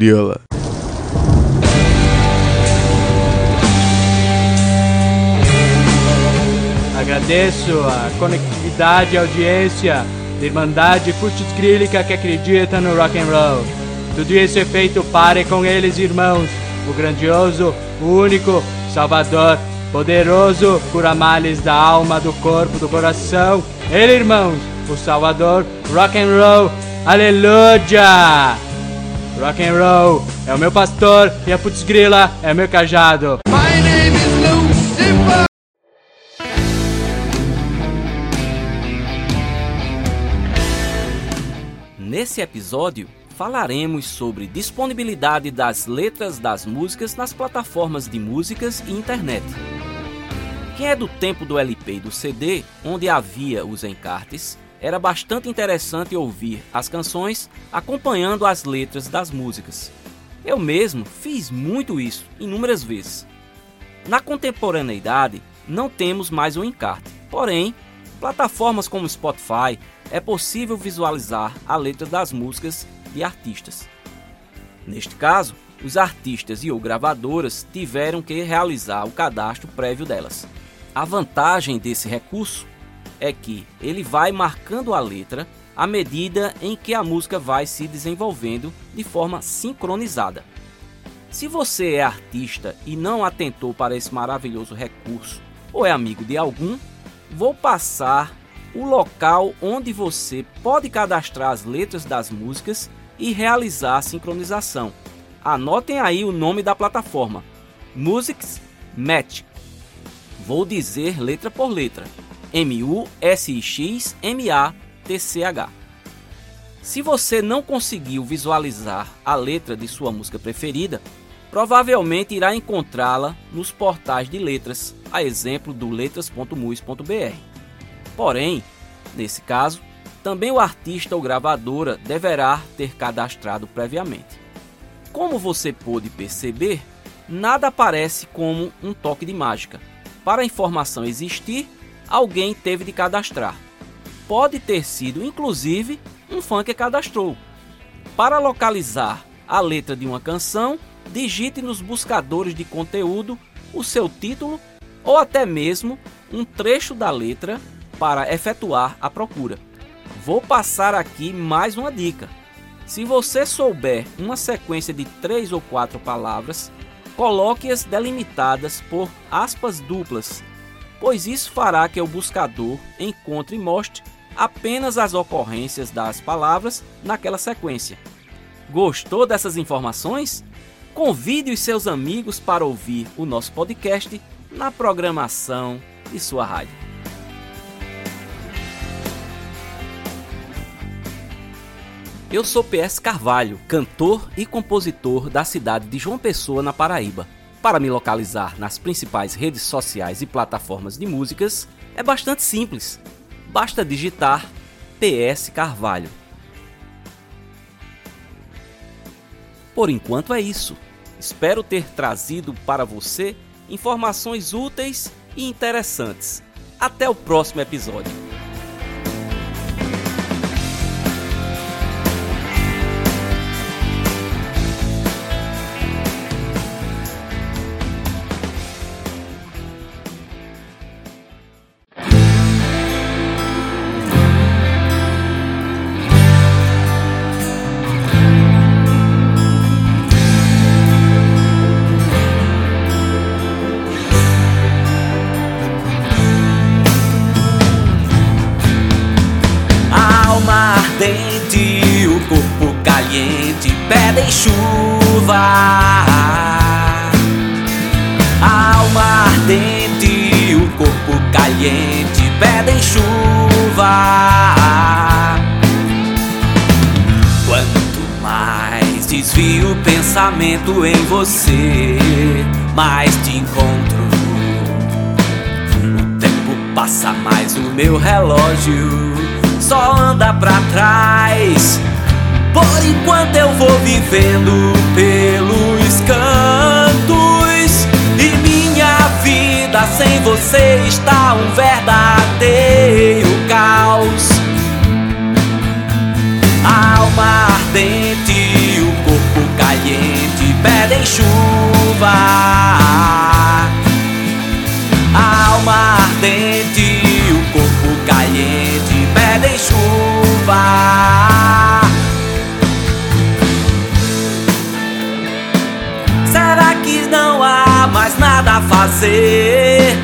crioula. Agradeço a conectividade e audiência da Irmandade Futscrílica que acredita no rock and roll. Tudo isso é feito para e com eles, irmãos. O grandioso, o único, Salvador, poderoso, cura males da alma, do corpo, do coração. Ele, irmãos, o Salvador, rock and roll. Aleluia! Rock and roll é o meu pastor e a Putzgrila é o meu cajado. My name is Lucifer. Nesse episódio, falaremos sobre disponibilidade das letras das músicas nas plataformas de músicas e internet. Quem é do tempo do LP e do CD, onde havia os encartes, era bastante interessante ouvir as canções acompanhando as letras das músicas. Eu mesmo fiz muito isso inúmeras vezes. Na contemporaneidade, não temos mais o encarte, porém, plataformas como Spotify é possível visualizar a letra das músicas de artistas. Neste caso, os artistas e ou gravadoras tiveram que realizar o cadastro prévio delas. A vantagem desse recurso é que ele vai marcando a letra à medida em que a música vai se desenvolvendo de forma sincronizada. Se você é artista e não atentou para esse maravilhoso recurso ou é amigo de algum, vou passar o local onde você pode cadastrar as letras das músicas e realizar a sincronização. Anotem aí o nome da plataforma: Musics Match. Vou dizer letra por letra: M-U-S-I-X-M-A-T-C-H. Se você não conseguiu visualizar a letra de sua música preferida, provavelmente irá encontrá-la nos portais de letras, a exemplo do letras.mus.br. Porém, nesse caso, também o artista ou gravadora deverá ter cadastrado previamente. Como você pôde perceber, nada aparece como um toque de mágica. Para a informação existir, alguém teve de cadastrar. Pode ter sido, inclusive, um fã que cadastrou. Para localizar a letra de uma canção, digite nos buscadores de conteúdo o seu título ou até mesmo um trecho da letra para efetuar a procura. Vou passar aqui mais uma dica. Se você souber uma sequência de três ou quatro palavras, coloque-as delimitadas por aspas duplas, pois isso fará que o buscador encontre e mostre apenas as ocorrências das palavras naquela sequência. Gostou dessas informações? Convide os seus amigos para ouvir o nosso podcast na programação de sua rádio. Eu sou PS Carvalho, cantor e compositor da cidade de João Pessoa, na Paraíba. Para me localizar nas principais redes sociais e plataformas de músicas é bastante simples. Basta digitar PS Carvalho. Por enquanto é isso. Espero ter trazido para você informações úteis e interessantes. Até o próximo episódio. Pensamento em você, mais te encontro. O tempo passa mais o meu relógio só anda pra trás. Por enquanto eu vou vivendo pelos cantos e minha vida sem você está um verdadeiro caos. Alma ardente, pedem chuva. A alma ardente, o corpo caliente pedem chuva. Será que não há mais nada a fazer?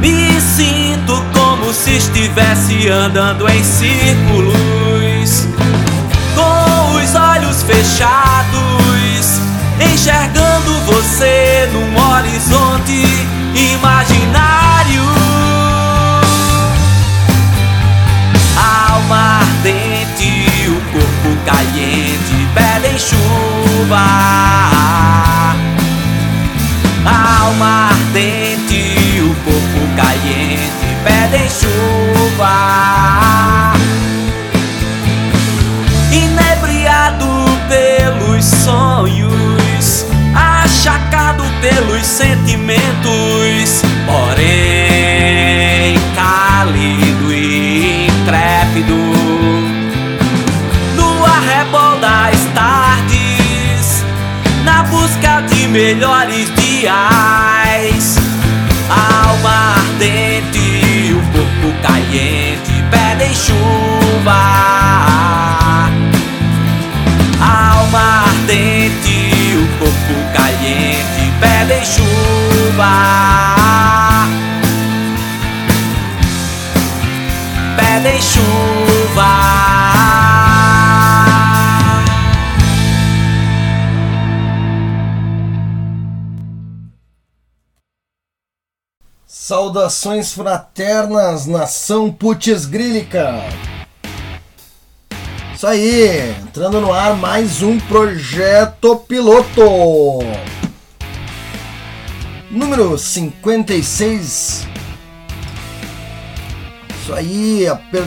Me sinto como se estivesse andando em círculos, com os olhos fechados, enxergando você num horizonte imaginário. A alma ardente, o corpo caliente, pedem chuva. A alma ardente, o corpo caliente, pedem chuva. Sentimentos, porém cálido e intrépido. No arrebol das tardes, na busca de melhores dias. Alma ardente, o corpo caliente pedem chuva. Caliente pedem chuva. Pedem chuva. Saudações fraternas, nação putz grílica! Isso aí, entrando no ar mais um projeto piloto. Número 56. Isso aí, aper...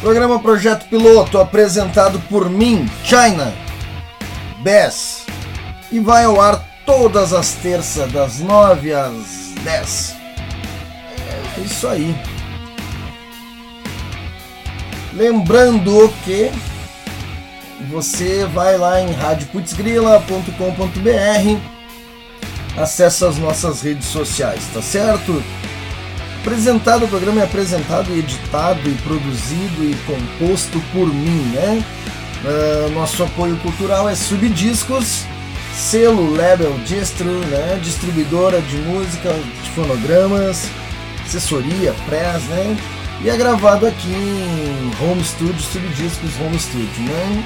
Programa Projeto Piloto apresentado por mim, China Bess, e vai ao ar todas as terças, das 9 às 10. É isso aí. Lembrando que você vai lá em radioputzgrila.com.br, acessa as nossas redes sociais, tá certo? Apresentado, o programa é apresentado, editado e produzido e composto por mim, né? Uh, nosso apoio cultural é Subdiscos, selo Label Distro, né? distribuidora de música, de fonogramas, assessoria, press, né? E é gravado aqui em Home Studio, Subdiscos Home Studio, né?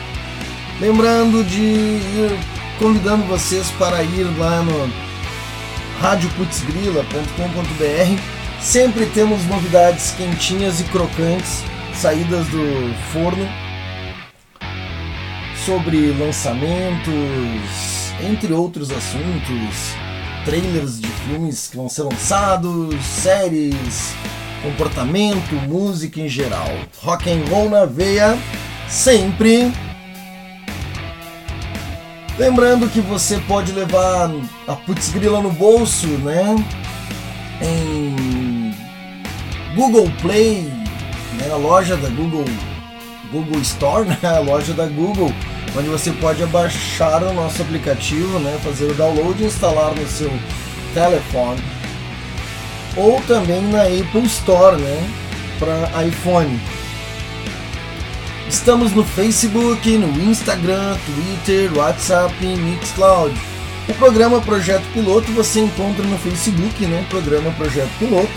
Lembrando de ir convidando vocês para ir lá no radioputzgrila.com.br. Sempre temos novidades quentinhas e crocantes, saídas do forno, sobre lançamentos, entre outros assuntos, trailers de filmes que vão ser lançados, séries, comportamento, música em geral. Rock and roll na veia, sempre. Lembrando que você pode levar a Putz Grila no bolso, né? Em Google Play, né? a loja da Google, Google Store, né? a loja da Google, onde você pode baixar o nosso aplicativo, né? fazer o download e instalar no seu telefone ou também na Apple Store, né, para iPhone. Estamos no Facebook, no Instagram, Twitter, WhatsApp e Mixcloud. O programa Projeto Piloto você encontra no Facebook, né, Programa Projeto Piloto.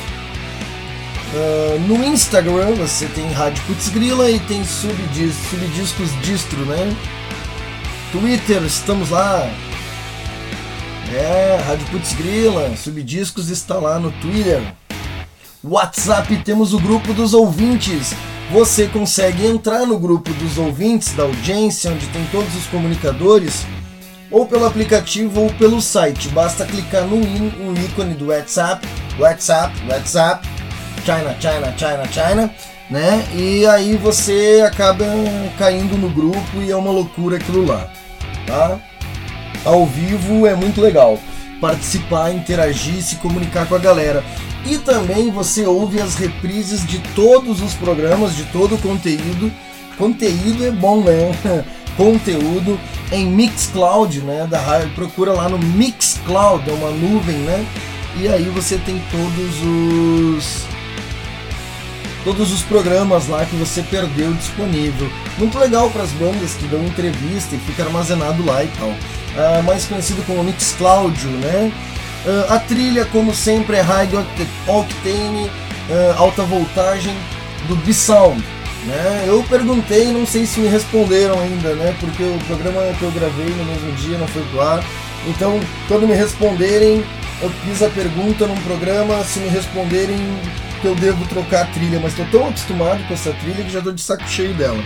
Uh, no Instagram você tem Rádio Putz Grila e tem subdis, Subdiscos Distro, né? Twitter, estamos lá, é, Rádio Putz Grila, Subdiscos está lá no Twitter. WhatsApp temos o grupo dos ouvintes. Você consegue entrar no grupo dos ouvintes da audiência, onde tem todos os comunicadores, ou pelo aplicativo ou pelo site. Basta clicar no, ícone do WhatsApp, WhatsApp, WhatsApp, China, China, China, China, né? E aí você acaba caindo no grupo e é uma loucura aquilo lá, tá? ao vivo é muito legal. Participar, interagir, se comunicar com a galera. E também você ouve as reprises de todos os programas, de todo o conteúdo conteúdo é bom, né? conteúdo em Mixcloud, né? Da rádio, procura lá no Mixcloud, é uma nuvem, né? E aí você tem todos os todos os programas lá que você perdeu disponível. Muito legal para as bandas que dão entrevista e fica armazenado lá e tal. Ah, mais conhecido como Mixcloud, né? Ah, a trilha, como sempre, é High Octane, ah, alta voltagem do B-Sound. Né? Eu perguntei, não sei se me responderam ainda, né? Porque o programa que eu gravei no mesmo dia não foi ar. Então, quando me responderem, eu fiz a pergunta num programa, se me responderem que eu devo trocar a trilha, mas estou tão acostumado com essa trilha que já estou de saco cheio dela.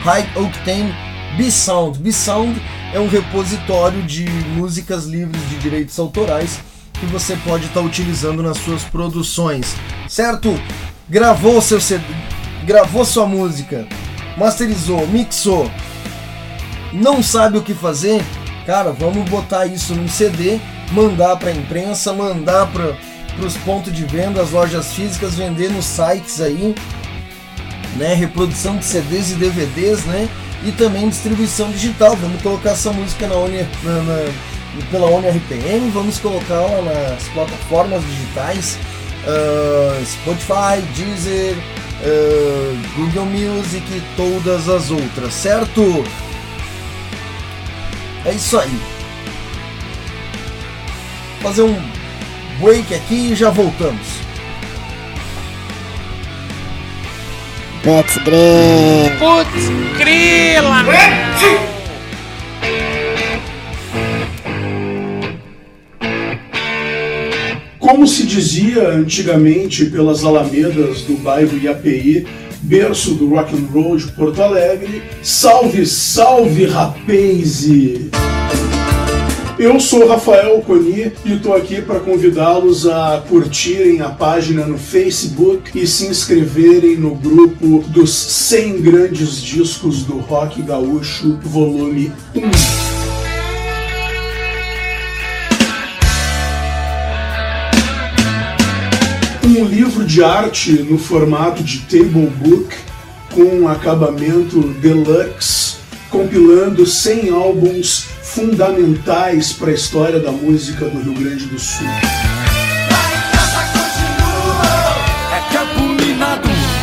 High Octane B-Sound. B-Sound é um repositório de músicas livres de direitos autorais que você pode estar tá utilizando nas suas produções, certo? Gravou seu CD, gravou sua música, masterizou, mixou, não sabe o que fazer, cara, vamos botar isso num CD, mandar para a imprensa, mandar para os pontos de venda, as lojas físicas, vender nos sites aí, né? Reprodução de CDs e DVDs, né? E também distribuição digital. Vamos colocar essa música na, Oni, na, na pela ONI vamos colocá-la nas plataformas digitais uh, Spotify, Deezer, uh, Google Music e todas as outras, certo? É isso aí. Fazer um break aqui e já voltamos. Putz, grila. Putz, grila. Como se dizia antigamente pelas alamedas do bairro IAPI, berço do rock and roll de Porto Alegre, salve, salve rapaze! Eu sou Rafael Coni e estou aqui para convidá-los a curtirem a página no Facebook e se inscreverem no grupo dos 100 grandes discos do rock gaúcho, volume 1. um livro de arte no formato de table book com acabamento deluxe, compilando 100 álbuns fundamentais para a história da música do Rio Grande do Sul.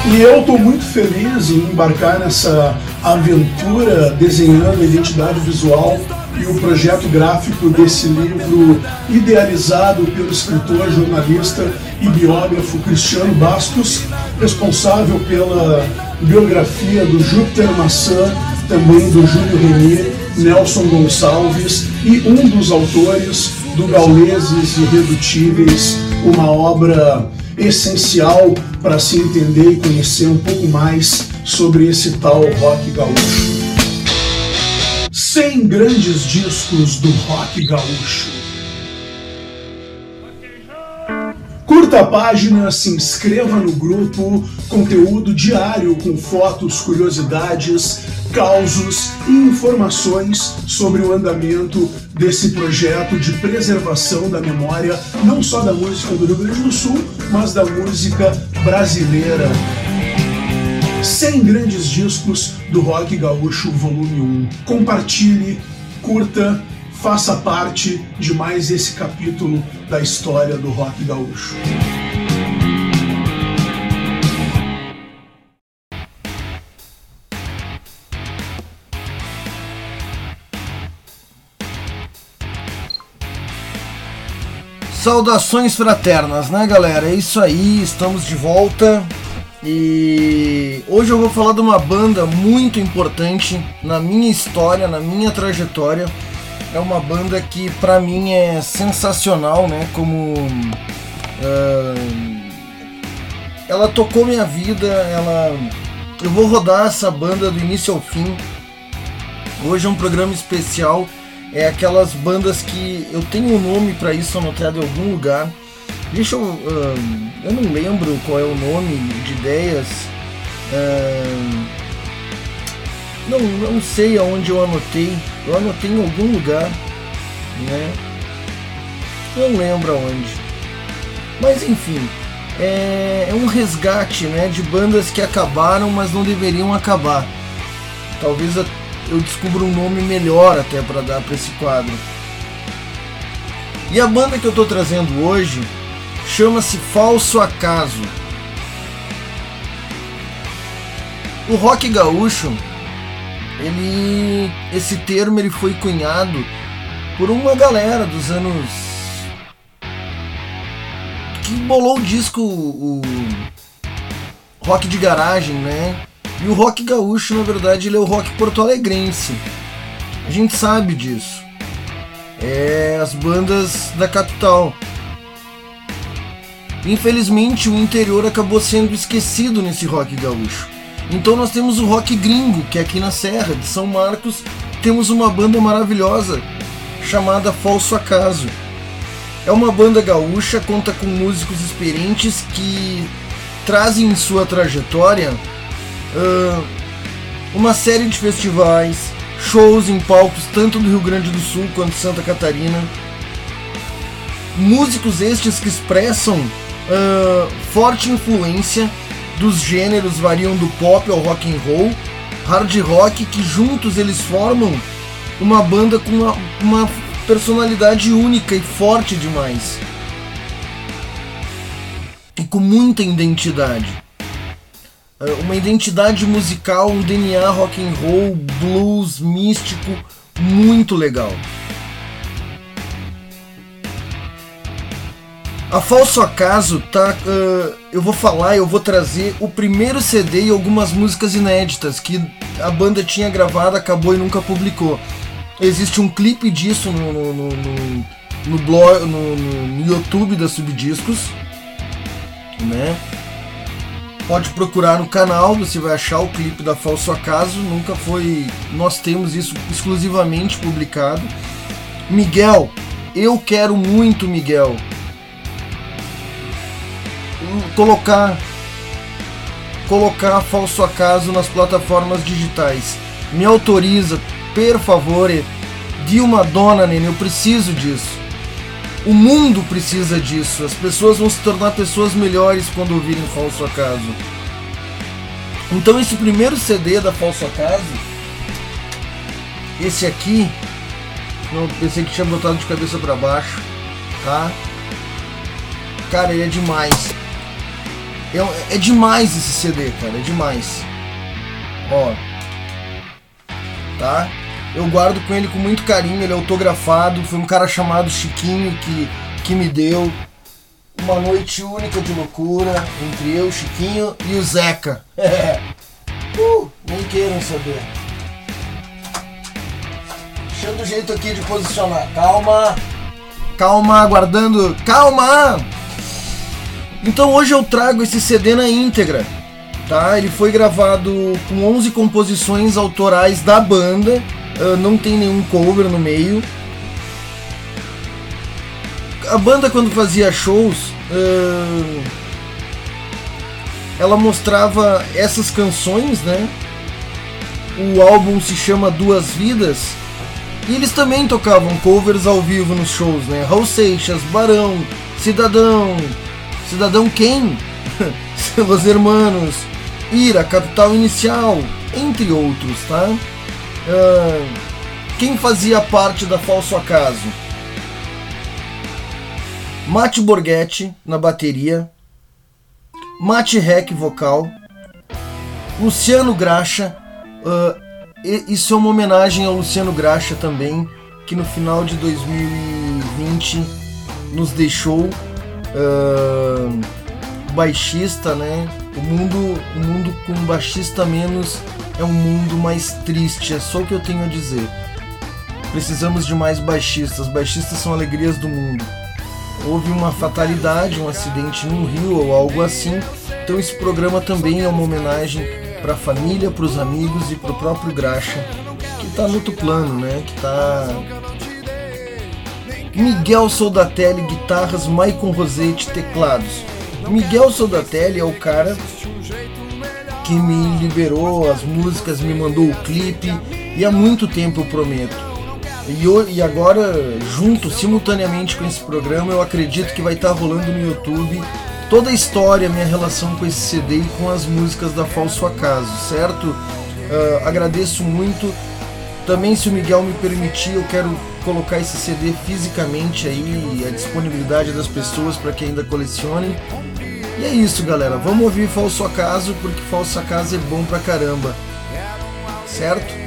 E eu estou muito feliz em embarcar nessa aventura desenhando a identidade visual e o projeto gráfico desse livro, idealizado pelo escritor, jornalista e biógrafo Cristiano Bastos, responsável pela biografia do Júpiter Maçã, também do Júlio Renier, Nelson Gonçalves e um dos autores do Gauleses Irredutíveis, uma obra essencial para se entender e conhecer um pouco mais sobre esse tal rock gaúcho. 100 grandes discos do rock gaúcho. Curta a página, se inscreva no grupo, conteúdo diário com fotos, curiosidades, causos e informações sobre o andamento desse projeto de preservação da memória, não só da música do Rio Grande do Sul, mas da música brasileira. 100 grandes discos do Rock Gaúcho Volume 1. Compartilhe, curta, faça parte de mais esse capítulo da história do rock gaúcho. Saudações fraternas, né, galera? É isso aí, estamos de volta. E hoje eu vou falar de uma banda muito importante na minha história, na minha trajetória. É uma banda que para mim é sensacional, né? Como uh, ela tocou minha vida, ela eu vou rodar essa banda do início ao fim. Hoje é um programa especial, é aquelas bandas que eu tenho um nome para isso anotado em algum lugar Deixa eu. Uh, eu não lembro qual é o nome de ideias. Uh, não, não sei aonde eu anotei. Eu anotei em algum lugar. Né? Não lembro aonde. Mas enfim. é, é um resgate né, de bandas que acabaram, mas não deveriam acabar. Talvez eu descubra um nome melhor até para dar para esse quadro. E a banda que eu estou trazendo hoje chama-se Falso Acaso. O rock gaúcho, ele, esse termo ele foi cunhado por uma galera dos anos que bolou o disco o rock de garagem, né? E o rock gaúcho, na verdade, ele é o rock porto-alegrense. A gente sabe disso. É as bandas da capital. Infelizmente, o interior acabou sendo esquecido nesse rock gaúcho. Então nós temos o rock gringo, que é aqui na Serra de São Marcos, temos uma banda maravilhosa chamada Falso Acaso. É uma banda gaúcha, conta com músicos experientes que trazem em sua trajetória uh, uma série de festivais, shows em palcos tanto do Rio Grande do Sul quanto Santa Catarina. Músicos estes que expressam uh, forte influência dos gêneros variam do pop ao rock and roll, hard rock, que juntos eles formam uma banda com uma, uma personalidade única e forte demais. E com muita identidade. É, uma identidade musical, um DNA rock and roll, blues, místico, muito legal. A Falso Acaso tá. Uh, eu vou falar, eu vou trazer o primeiro CD e algumas músicas inéditas que a banda tinha gravado, acabou e nunca publicou. Existe um clipe disso no, no, no, no, no blog, no, no, YouTube da Subdiscos, né? Pode procurar no canal, você vai achar o clipe da Falso Acaso. Nunca foi. Nós temos isso exclusivamente publicado. Miguel, eu quero muito, Miguel, colocar colocar Falso Acaso nas plataformas digitais. Me autoriza, per favore, de uma dona, Nene, eu preciso disso. O mundo precisa disso. As pessoas vão se tornar pessoas melhores quando ouvirem Falso Acaso. Então esse primeiro CD da Falso Acaso, esse aqui, não pensei que tinha botado de cabeça para baixo, tá? Cara, ele é demais. É, é demais esse CD, cara, é demais. Ó, tá? Eu guardo com ele com muito carinho, ele é autografado. Foi um cara chamado Chiquinho que, que me deu uma noite única de loucura entre eu, Chiquinho e o Zeca. uh, nem queiram saber. Deixando o jeito aqui de posicionar. Calma. Calma, aguardando. Calma! Então hoje eu trago esse CD na íntegra. Tá? Ele foi gravado com 11 composições autorais da banda uh, não tem nenhum cover no meio. A banda quando fazia shows, uh, ela mostrava essas canções, né? O álbum se chama Duas Vidas. E eles também tocavam covers ao vivo nos shows, né? Raul Seixas, Barão, Cidadão, Cidadão quem? Los Hermanos, Ira, Capital Inicial, entre outros, tá? Uh, quem fazia parte da Falso Acaso? Mate Borghetti na bateria, Mate Rec vocal, Luciano Graxa. Uh, isso é uma homenagem ao Luciano Graxa também, que no final de 2020 nos deixou. Uh, baixista, né? O mundo, o mundo com baixista menos é um mundo mais triste, é só o que eu tenho a dizer. Precisamos de mais baixistas, baixistas são alegrias do mundo. Houve uma fatalidade, um acidente no rio ou algo assim, então esse programa também é uma homenagem para a família, para os amigos e para o próprio Graxa, que está no outro plano, né? Que está Miguel Soldatelli, guitarras, Maicon Rosete, teclados. Miguel Soldatelli é o cara que me liberou as músicas, me mandou o clipe e há muito tempo eu prometo. E, eu, e agora, junto, simultaneamente com esse programa, eu acredito que vai estar tá rolando no YouTube toda a história, minha relação com esse CD e com as músicas da Falso Acaso, certo? Uh, agradeço muito. Também, se o Miguel me permitir, eu quero colocar esse CD fisicamente aí à disponibilidade das pessoas para que ainda colecione E é isso, galera. Vamos ouvir Falso Acaso, porque Falso Acaso é bom pra caramba. Certo?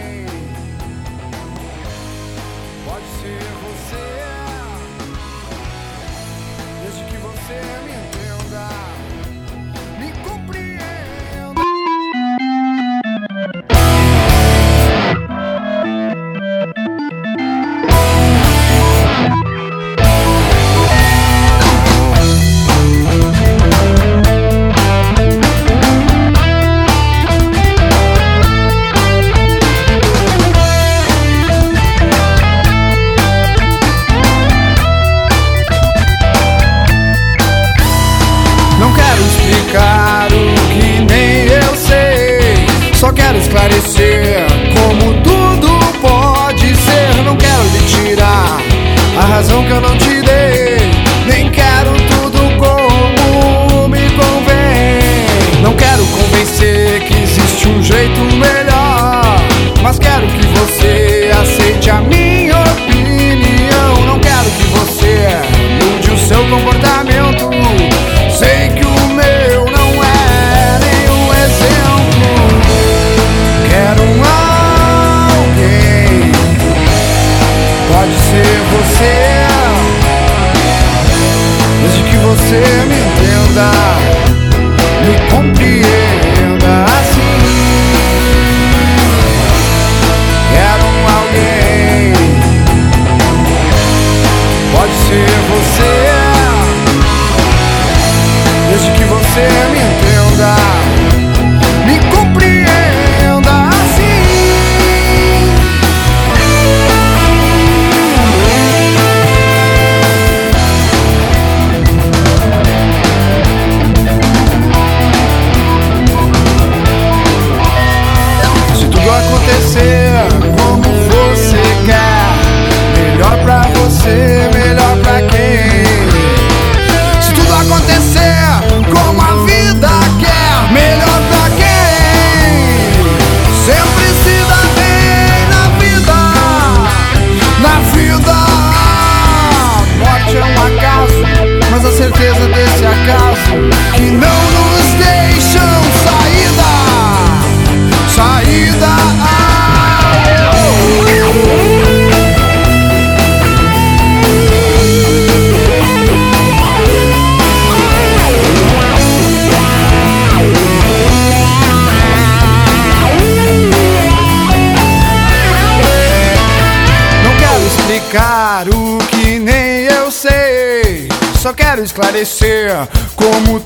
Como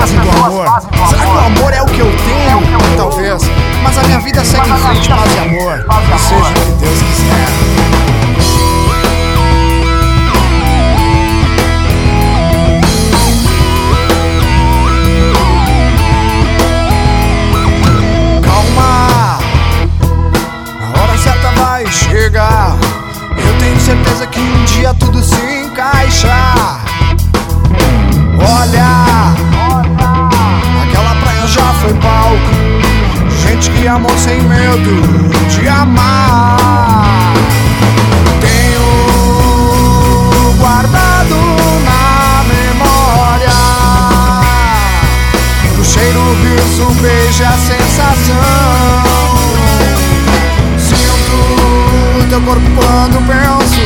fazem do amor? Será que o amor é o que eu tenho? Talvez. Mas a minha vida segue em frente, paz e amor. Seja o que Deus quiser. Amou sem medo de amar. Tenho guardado na memória o cheiro, o riso, o beijo a sensação. Sinto teu corpo quando penso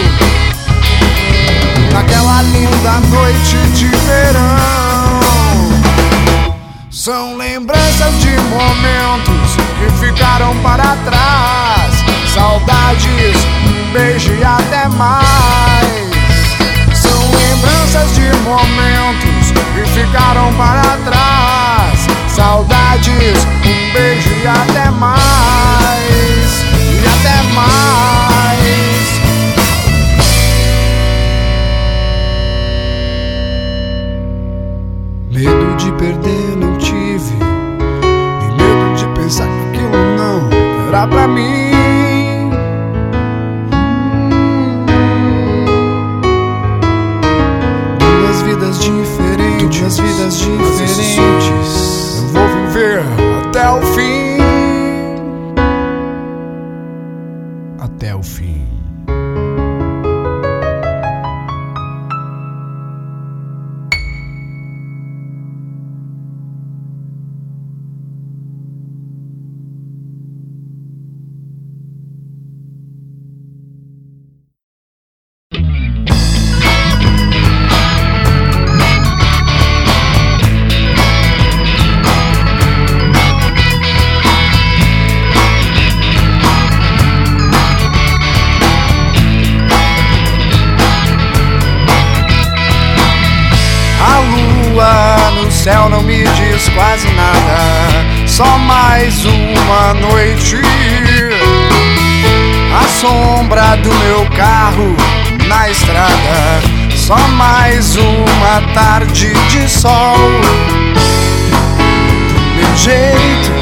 naquela linda noite de verão. Um beijo e até mais. São lembranças de momentos que ficaram para trás. Saudades, um beijo e até mais. E até mais. Só mais uma noite. A sombra do meu carro na estrada. Só mais uma tarde de sol. Do meu jeito.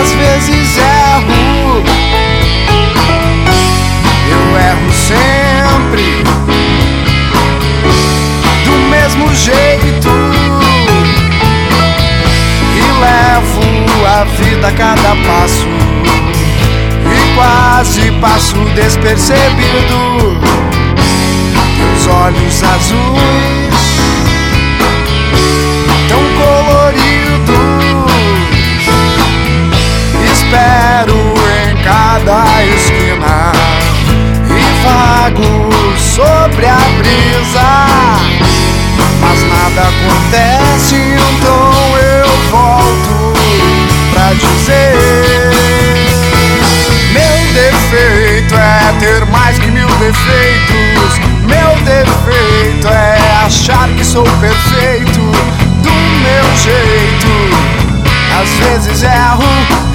Às vezes erro. Eu erro sempre do mesmo jeito levo a vida a cada passo e quase passo despercebido. Teus olhos azuis, tão coloridos, espero em cada esquina e vago sobre a brisa. Mas nada acontece, então defeito é ter mais que mil defeitos. Meu defeito é achar que sou perfeito do meu jeito. Às vezes erro,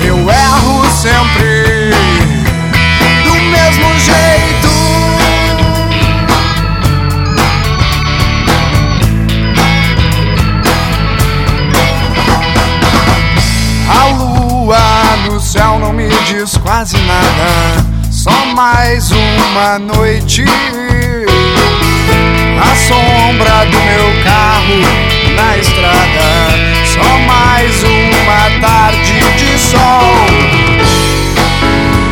eu erro sempre do mesmo jeito. A lua no céu não me diz quase nada, mais uma noite. A sombra do meu carro na estrada, só mais uma tarde de sol.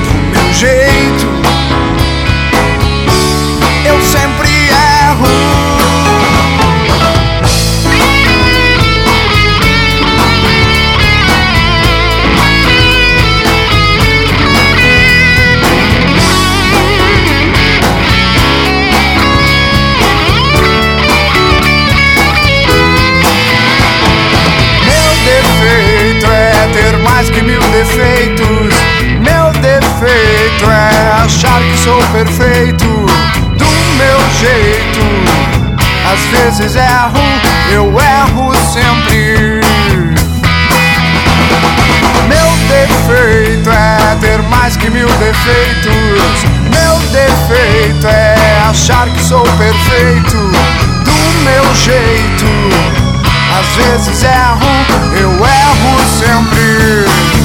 Do meu jeito, eu sempre erro. Às vezes erro, eu erro sempre. Meu defeito é ter mais que mil defeitos. Meu defeito é achar que sou perfeito do meu jeito. Às vezes erro, eu erro sempre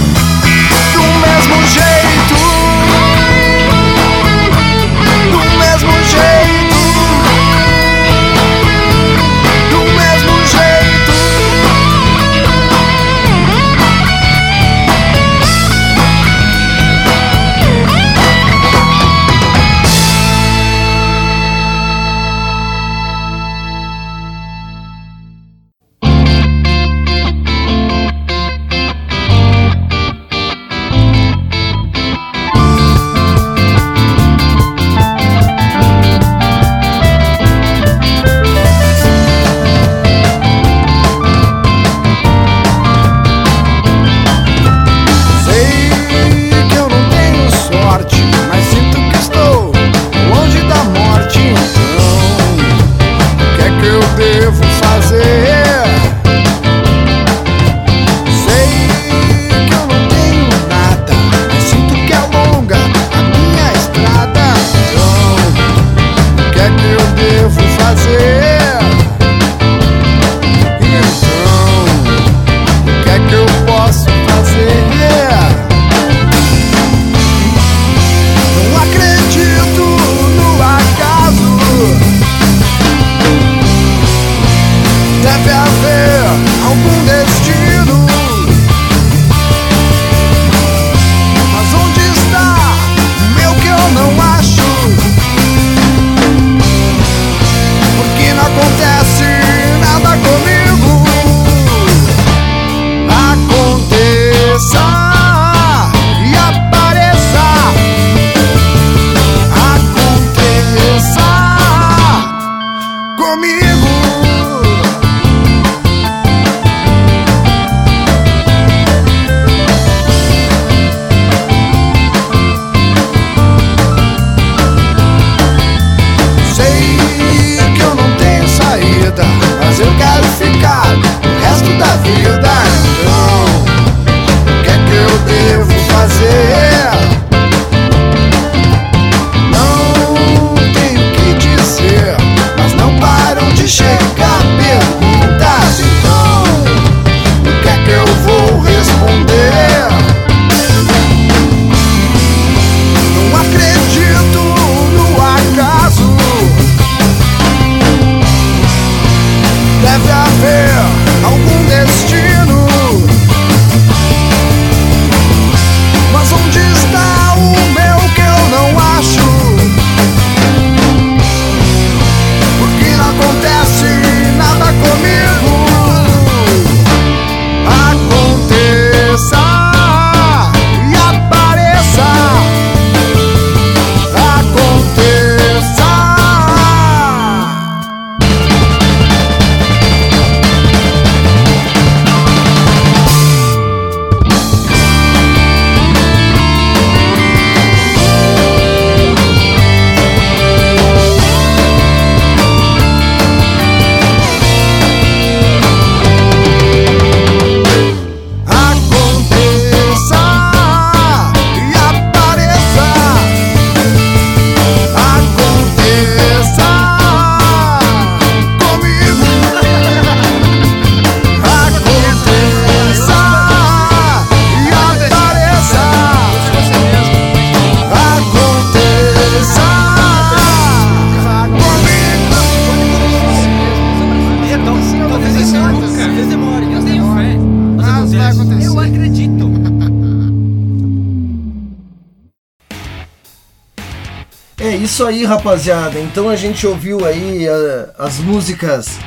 rapaziada. Então a gente ouviu aí uh, as músicas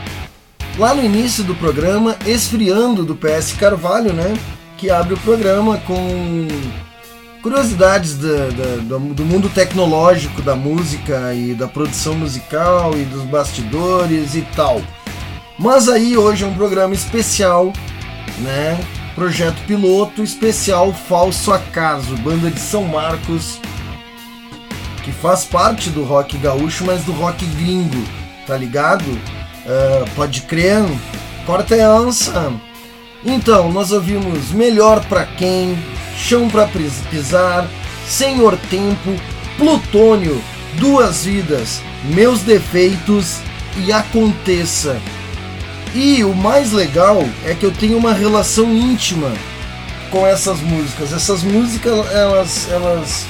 lá no início do programa, Esfriando do PS Carvalho, né? Que abre o programa com curiosidades do, do, do, mundo tecnológico da música e da produção musical e dos bastidores e tal. Mas aí hoje é um programa especial, né? Projeto piloto especial Falso Acaso, banda de São Marcos, faz parte do rock gaúcho, mas do rock gringo, tá ligado? Uh, pode crer, corta e ança. Então, nós ouvimos Melhor Pra Quem, Chão Pra Pisar, Senhor Tempo, Plutônio, Duas Vidas, Meus Defeitos e Aconteça. E o mais legal é que eu tenho uma relação íntima com essas músicas. Essas músicas, elas, elas.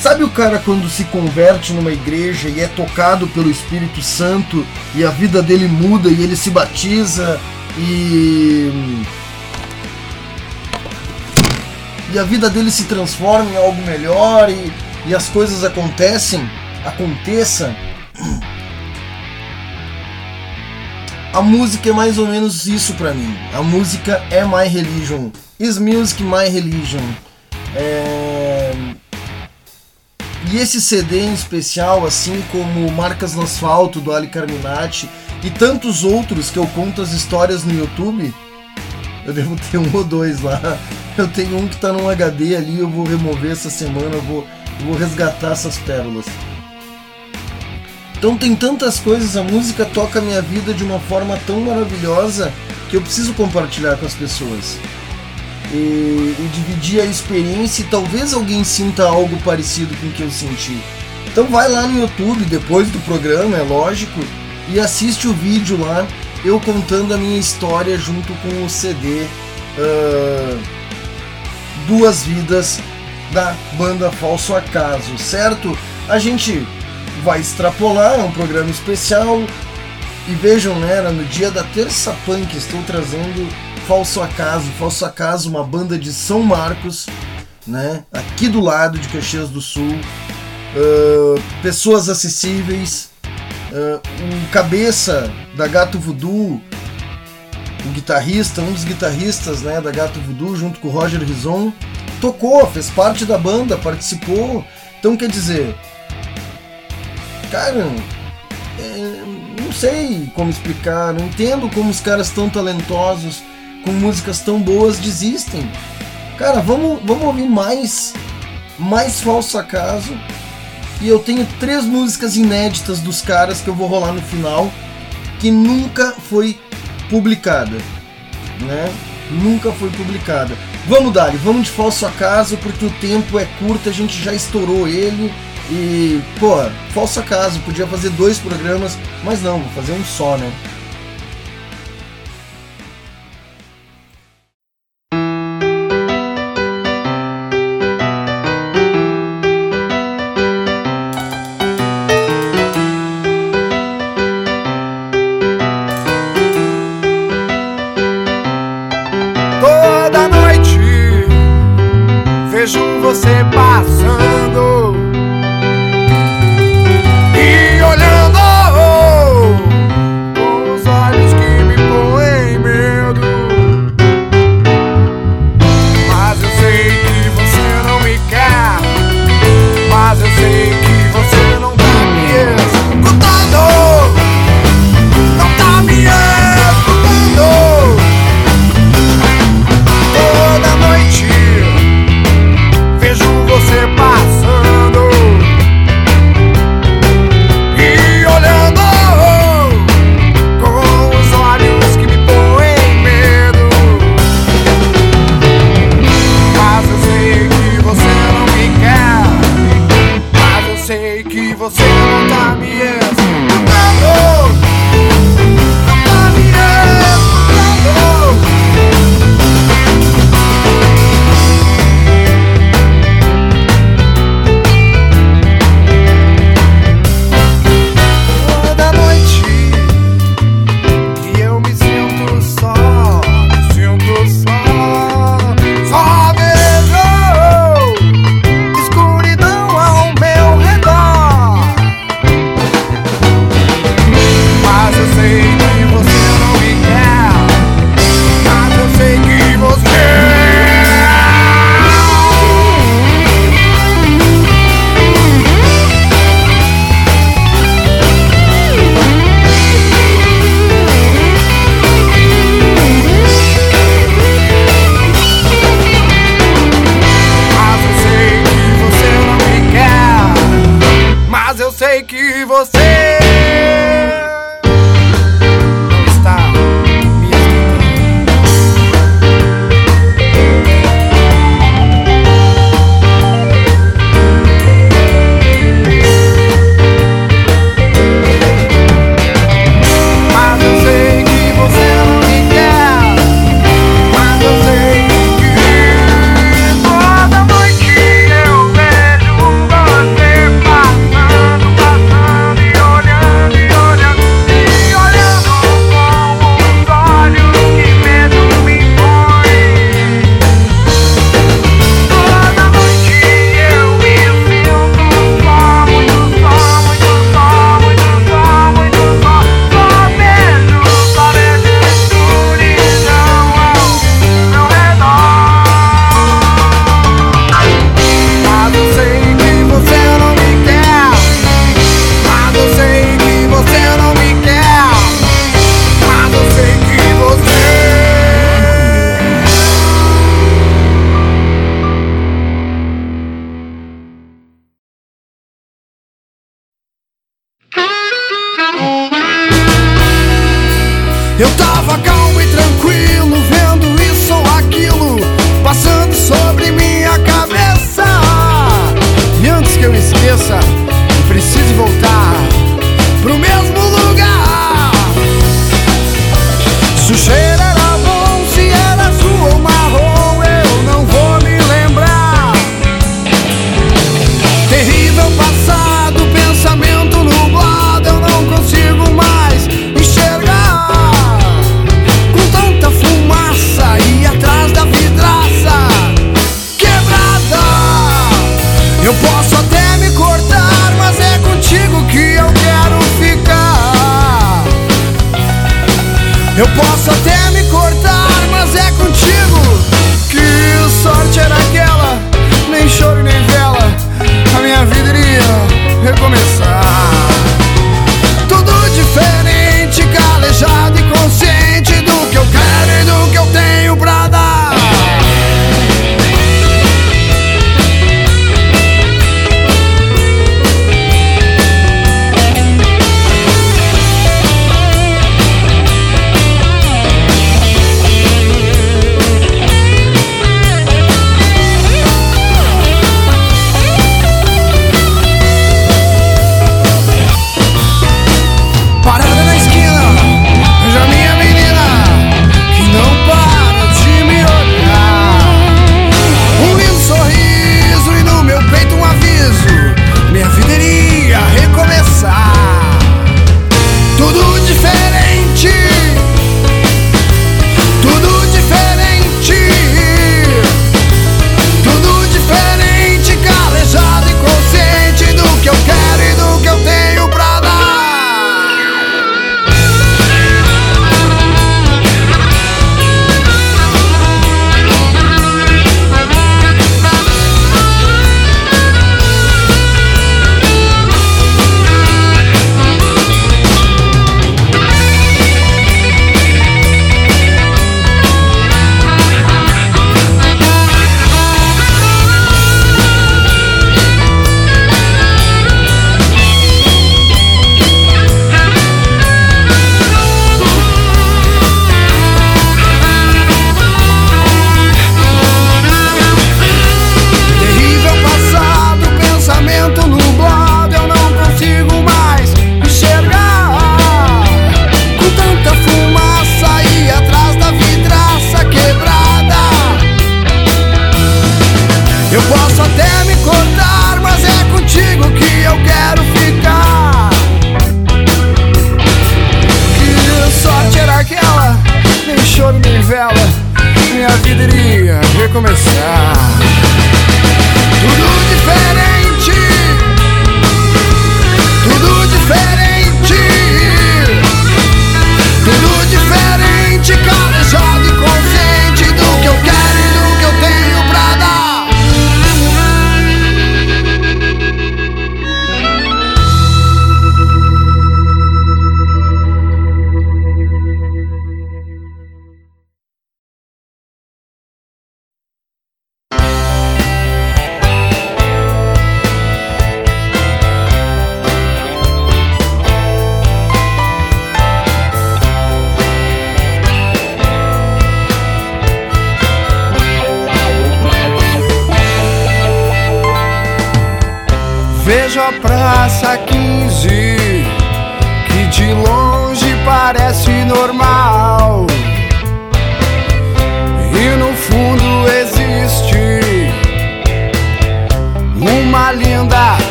Sabe o cara quando se converte numa igreja e é tocado pelo Espírito Santo e a vida dele muda e ele se batiza e. E a vida dele se transforma em algo melhor e, e as coisas acontecem, aconteça. a música é mais ou menos isso para mim. A música é my religion. Is music my religion? É... E esse CD em especial, assim como Marcas no Asfalto do Ali Carminati e tantos outros que eu conto as histórias no YouTube, eu devo ter um ou dois lá. Eu tenho um que tá num HD ali, eu vou remover essa semana, eu vou, eu vou resgatar essas pérolas. Então tem tantas coisas, a música toca a minha vida de uma forma tão maravilhosa que eu preciso compartilhar com as pessoas. E, e, dividir a experiência e talvez alguém sinta algo parecido com o que eu senti. Então vai lá no YouTube depois do programa, é lógico, e assiste o vídeo lá, eu contando a minha história junto com o CD uh, Duas Vidas da banda Falso Acaso, certo? A gente vai extrapolar, é um programa especial. E vejam, né, no dia da Terça Punk estou trazendo Falso Acaso, Falso Acaso, uma banda de São Marcos, né, aqui do lado de Caxias do Sul. Uh, pessoas acessíveis, uh, o cabeça da Gato Voodoo, o guitarrista, um dos guitarristas né, da Gato Voodoo, junto com o Roger Rison, tocou, fez parte da banda, participou. Então, quer dizer, cara, é, não sei como explicar, não entendo como os caras tão talentosos, com músicas tão boas, desistem. Cara, vamos, vamos ouvir mais, mais falso acaso. E eu tenho três músicas inéditas dos caras que eu vou rolar no final, que nunca foi publicada, né? Nunca foi publicada. Vamos, Dali, vamos de falso acaso, porque o tempo é curto, a gente já estourou ele. E, pô, falso acaso, podia fazer dois programas, mas não, vou fazer um só, né?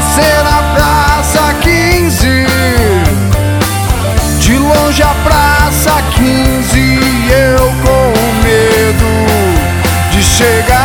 você na Praça 15. De longe a Praça 15, eu com medo de chegar.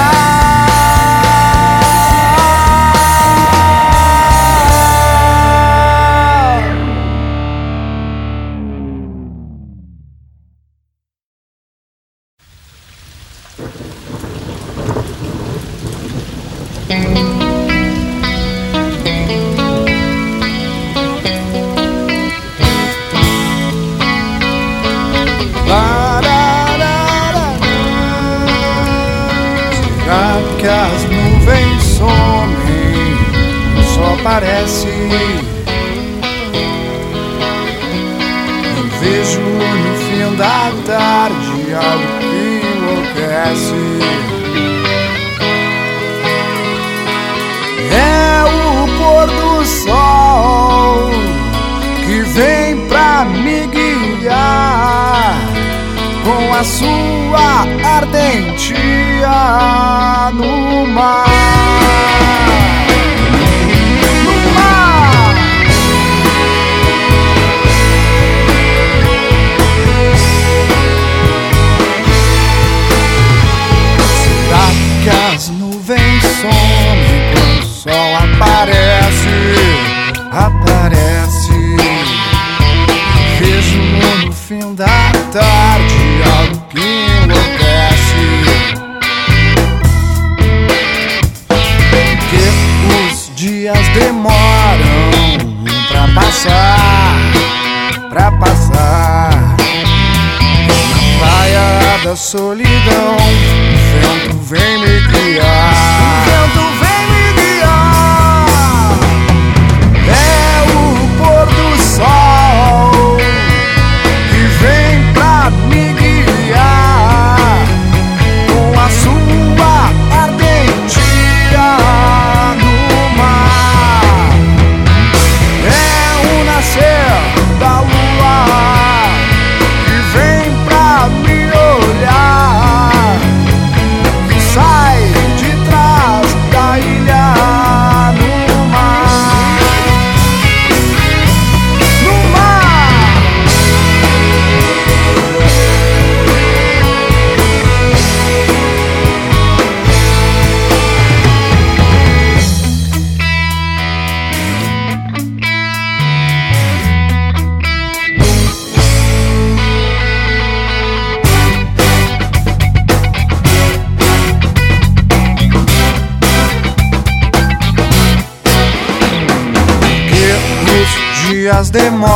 demonios.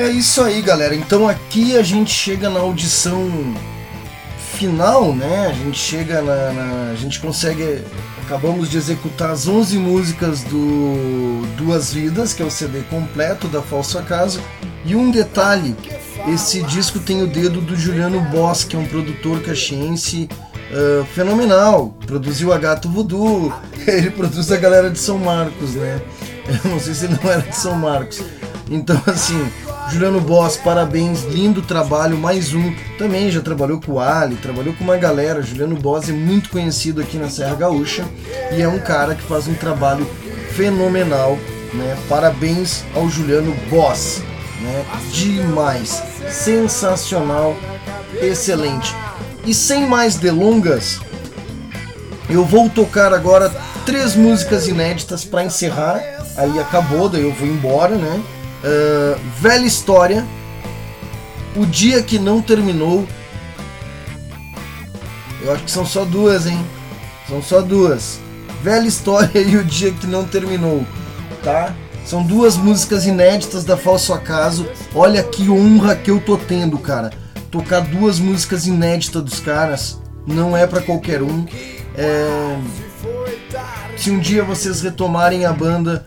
É isso aí, galera. Então aqui a gente chega na audição final, né? A gente chega na, na, a gente consegue acabamos de executar as 11 músicas do Duas Vidas, que é o CD completo da Falso Acaso. E um detalhe, esse disco tem o dedo do Juliano Bosch, que é um produtor caxiense uh, fenomenal. Produziu a Gato Voodoo, ele produz a galera de São Marcos, né? Eu não sei se ele não era de São Marcos. Então, assim, Juliano Boss, parabéns, lindo trabalho, mais um. Também já trabalhou com o Ali, trabalhou com uma galera. Juliano Boss é muito conhecido aqui na Serra Gaúcha e é um cara que faz um trabalho fenomenal, né? Parabéns ao Juliano Boss, né? Demais, sensacional, excelente. E sem mais delongas, eu vou tocar agora três músicas inéditas para encerrar. Aí acabou, daí eu vou embora, né? Uh, velha história. O dia que não terminou. Eu acho que são só duas, hein? São só duas. Velha história e o dia que não terminou, tá? São duas músicas inéditas da Falso Acaso. Olha que honra que eu tô tendo, cara tocar duas músicas inéditas dos caras não é para qualquer um. É... Se um dia vocês retomarem a banda,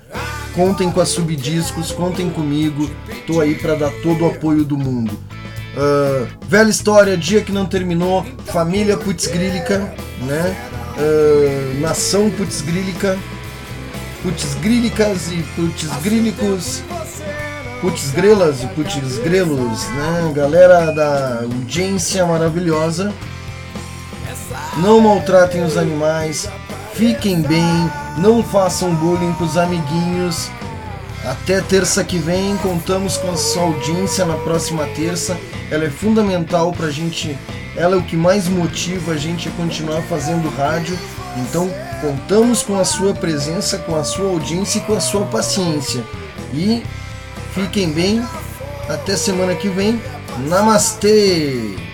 contem com a Subdiscos, contem comigo. Tô aí para dar todo o apoio do mundo. Uh, velha história, dia que não terminou, família Putzgrílica, né? Uh, nação Putzgrílica, Putzgrílicas e Putzgrílicos Putz Grelas e Putz Grelos, né? Galera da audiência maravilhosa. Não maltratem os animais, fiquem bem, não façam bullying com os amiguinhos. Até terça que vem, contamos com a sua audiência na próxima terça. Ela é fundamental pra gente, ela é o que mais motiva a gente a continuar fazendo rádio. Então, contamos com a sua presença, com a sua audiência e com a sua paciência. E Fiquem bem. Até semana que vem. Namastê!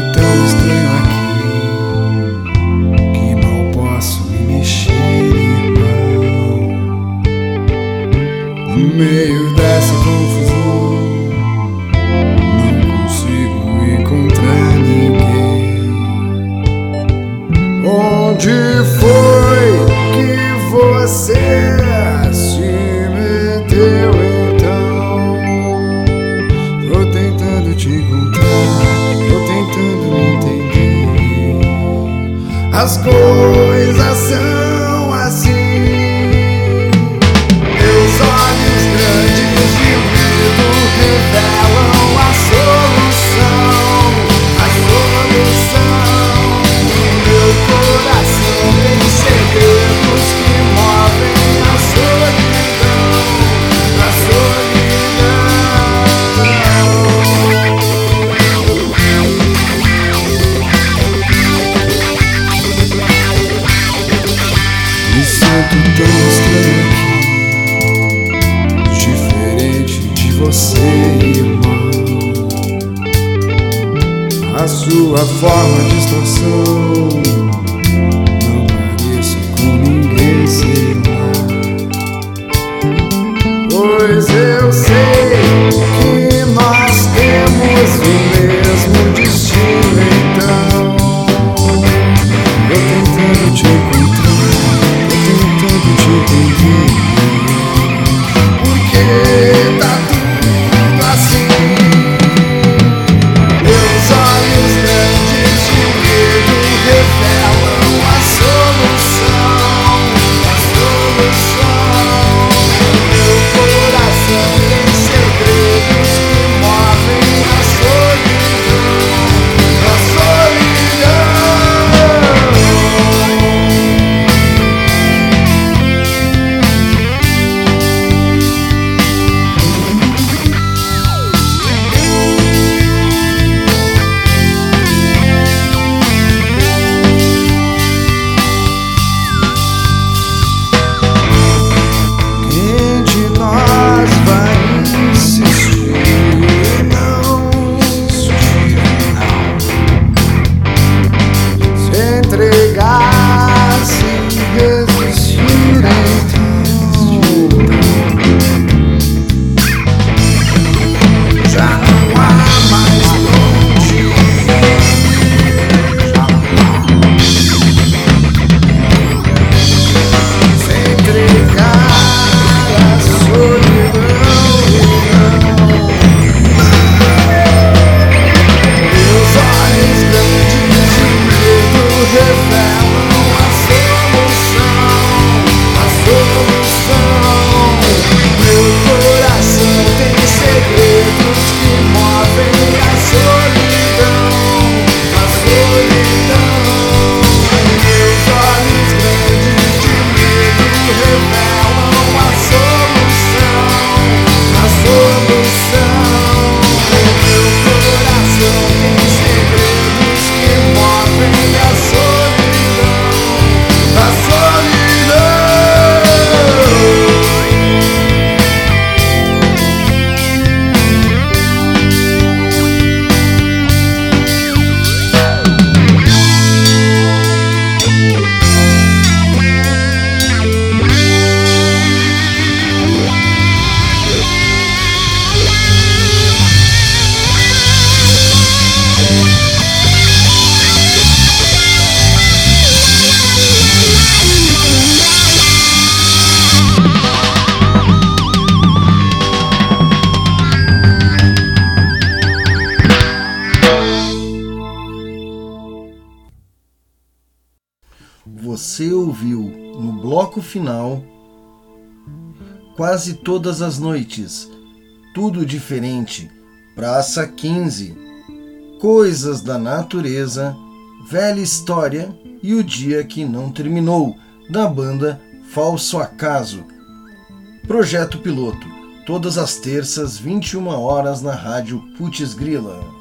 tu todas as noites. Tudo diferente. Praça 15. Coisas da natureza, velha história e o dia que não terminou, da banda Falso Acaso. Projeto piloto. Todas as terças, 21 horas na rádio Putz Grila.